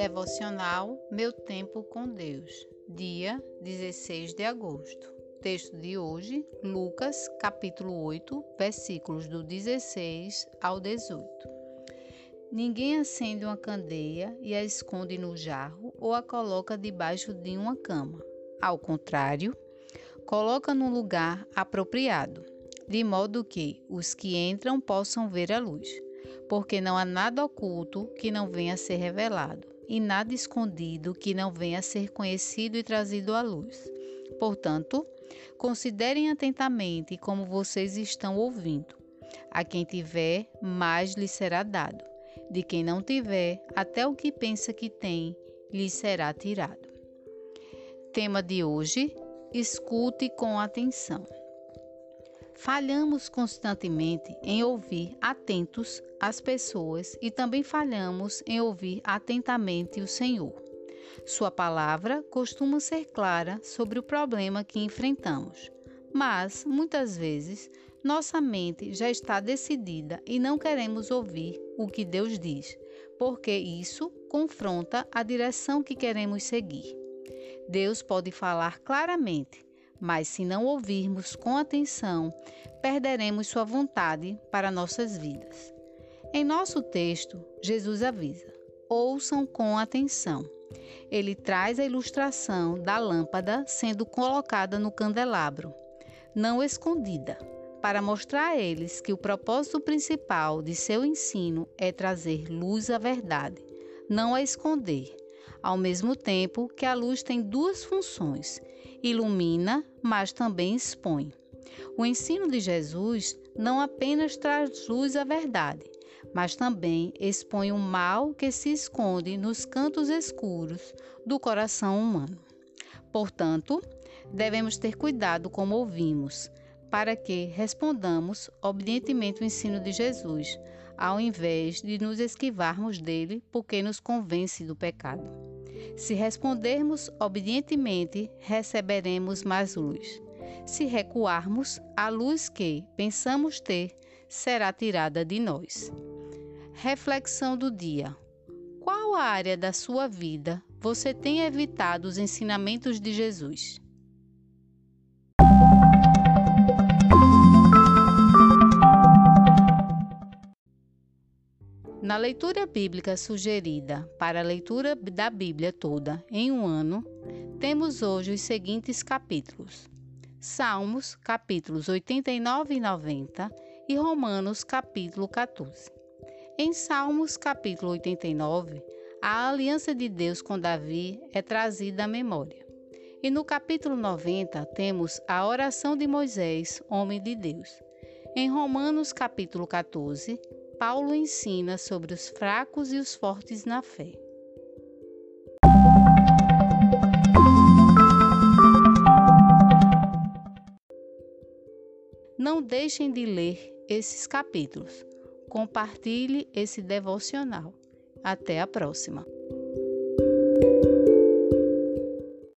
Devocional Meu Tempo com Deus, dia 16 de agosto. Texto de hoje, Lucas, capítulo 8, versículos do 16 ao 18. Ninguém acende uma candeia e a esconde no jarro ou a coloca debaixo de uma cama. Ao contrário, coloca no lugar apropriado, de modo que os que entram possam ver a luz porque não há nada oculto que não venha a ser revelado, e nada escondido que não venha a ser conhecido e trazido à luz. Portanto, considerem atentamente como vocês estão ouvindo. A quem tiver, mais lhe será dado. De quem não tiver, até o que pensa que tem, lhe será tirado. Tema de hoje: escute com atenção. Falhamos constantemente em ouvir atentos as pessoas e também falhamos em ouvir atentamente o Senhor. Sua palavra costuma ser clara sobre o problema que enfrentamos, mas muitas vezes nossa mente já está decidida e não queremos ouvir o que Deus diz, porque isso confronta a direção que queremos seguir. Deus pode falar claramente, mas se não ouvirmos com atenção, perderemos sua vontade para nossas vidas. Em nosso texto, Jesus avisa: ouçam com atenção. Ele traz a ilustração da lâmpada sendo colocada no candelabro, não escondida, para mostrar a eles que o propósito principal de seu ensino é trazer luz à verdade, não a esconder, ao mesmo tempo que a luz tem duas funções ilumina, mas também expõe. O ensino de Jesus não apenas traz luz à verdade, mas também expõe o mal que se esconde nos cantos escuros do coração humano. Portanto, devemos ter cuidado como ouvimos, para que respondamos obedientemente o ensino de Jesus, ao invés de nos esquivarmos dele porque nos convence do pecado. Se respondermos obedientemente, receberemos mais luz. Se recuarmos, a luz que pensamos ter será tirada de nós. Reflexão do dia: Qual área da sua vida você tem evitado os ensinamentos de Jesus? Na leitura bíblica sugerida para a leitura da Bíblia toda em um ano, temos hoje os seguintes capítulos: Salmos, capítulos 89 e 90 e Romanos, capítulo 14. Em Salmos, capítulo 89, a aliança de Deus com Davi é trazida à memória. E no capítulo 90 temos a oração de Moisés, homem de Deus. Em Romanos, capítulo 14, Paulo ensina sobre os fracos e os fortes na fé. Não deixem de ler esses capítulos. Compartilhe esse devocional. Até a próxima.